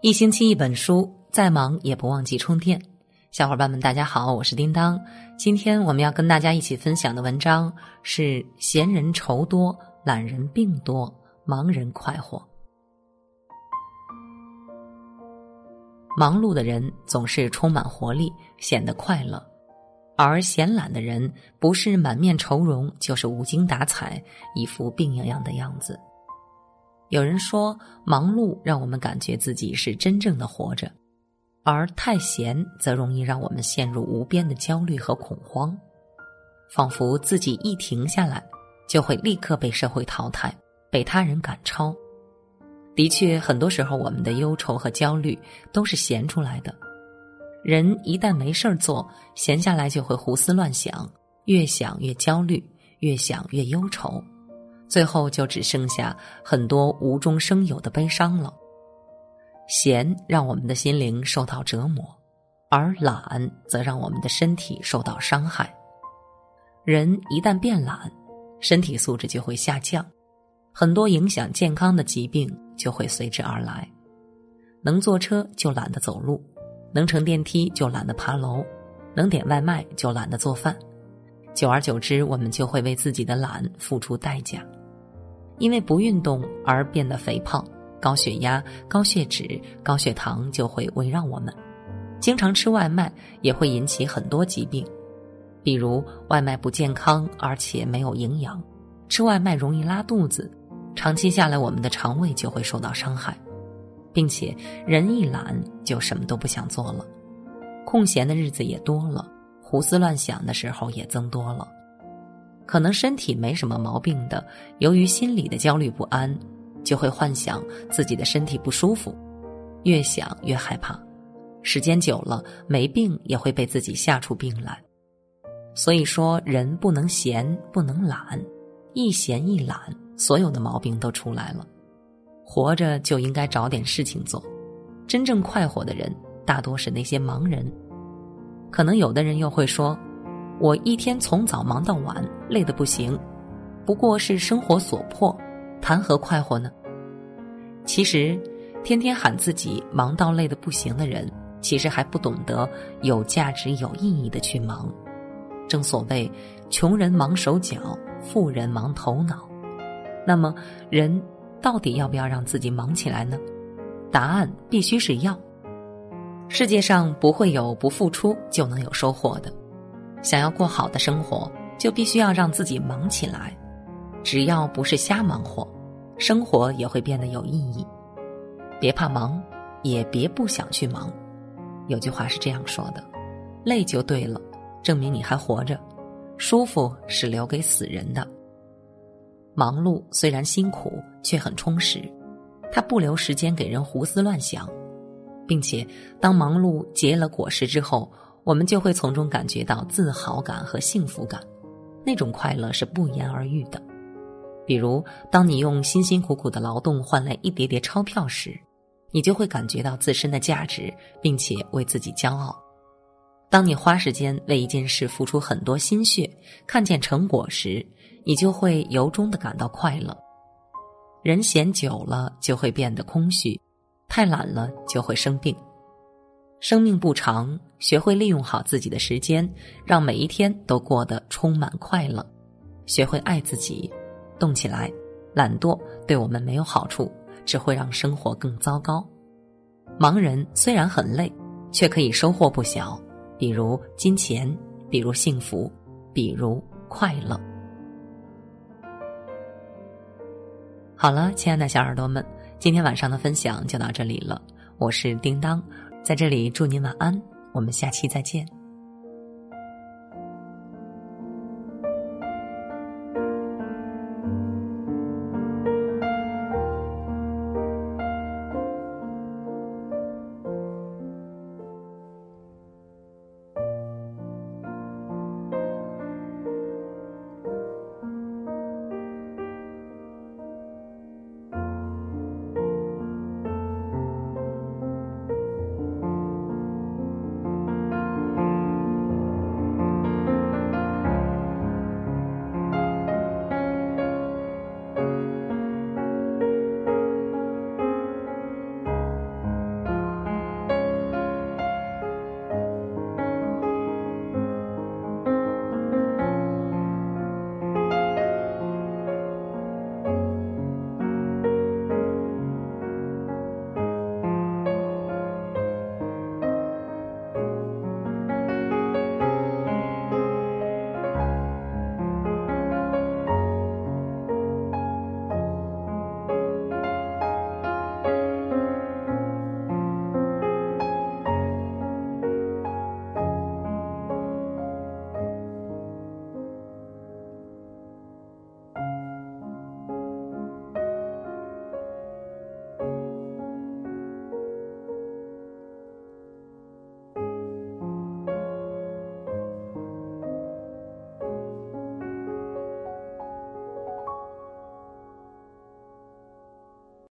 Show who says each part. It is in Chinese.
Speaker 1: 一星期一本书，再忙也不忘记充电。小伙伴们，大家好，我是叮当。今天我们要跟大家一起分享的文章是：闲人愁多，懒人病多，忙人快活。忙碌的人总是充满活力，显得快乐；而闲懒的人，不是满面愁容，就是无精打采，一副病怏怏的样子。有人说，忙碌让我们感觉自己是真正的活着，而太闲则容易让我们陷入无边的焦虑和恐慌，仿佛自己一停下来，就会立刻被社会淘汰，被他人赶超。的确，很多时候我们的忧愁和焦虑都是闲出来的。人一旦没事儿做，闲下来就会胡思乱想，越想越焦虑，越想越忧愁。最后就只剩下很多无中生有的悲伤了。闲让我们的心灵受到折磨，而懒则让我们的身体受到伤害。人一旦变懒，身体素质就会下降，很多影响健康的疾病就会随之而来。能坐车就懒得走路，能乘电梯就懒得爬楼，能点外卖就懒得做饭。久而久之，我们就会为自己的懒付出代价。因为不运动而变得肥胖，高血压、高血脂、高血糖就会围绕我们。经常吃外卖也会引起很多疾病，比如外卖不健康，而且没有营养；吃外卖容易拉肚子，长期下来我们的肠胃就会受到伤害，并且人一懒就什么都不想做了，空闲的日子也多了，胡思乱想的时候也增多了。可能身体没什么毛病的，由于心理的焦虑不安，就会幻想自己的身体不舒服，越想越害怕。时间久了，没病也会被自己吓出病来。所以说，人不能闲，不能懒，一闲一懒，所有的毛病都出来了。活着就应该找点事情做。真正快活的人，大多是那些忙人。可能有的人又会说。我一天从早忙到晚，累得不行，不过是生活所迫，谈何快活呢？其实，天天喊自己忙到累得不行的人，其实还不懂得有价值、有意义的去忙。正所谓，穷人忙手脚，富人忙头脑。那么，人到底要不要让自己忙起来呢？答案必须是要。世界上不会有不付出就能有收获的。想要过好的生活，就必须要让自己忙起来。只要不是瞎忙活，生活也会变得有意义。别怕忙，也别不想去忙。有句话是这样说的：累就对了，证明你还活着；舒服是留给死人的。忙碌虽然辛苦，却很充实。它不留时间给人胡思乱想，并且当忙碌结了果实之后。我们就会从中感觉到自豪感和幸福感，那种快乐是不言而喻的。比如，当你用辛辛苦苦的劳动换来一叠叠钞票时，你就会感觉到自身的价值，并且为自己骄傲。当你花时间为一件事付出很多心血，看见成果时，你就会由衷的感到快乐。人闲久了就会变得空虚，太懒了就会生病。生命不长，学会利用好自己的时间，让每一天都过得充满快乐。学会爱自己，动起来。懒惰对我们没有好处，只会让生活更糟糕。忙人虽然很累，却可以收获不小，比如金钱，比如幸福，比如快乐。好了，亲爱的小耳朵们，今天晚上的分享就到这里了。我是叮当。在这里祝您晚安，我们下期再见。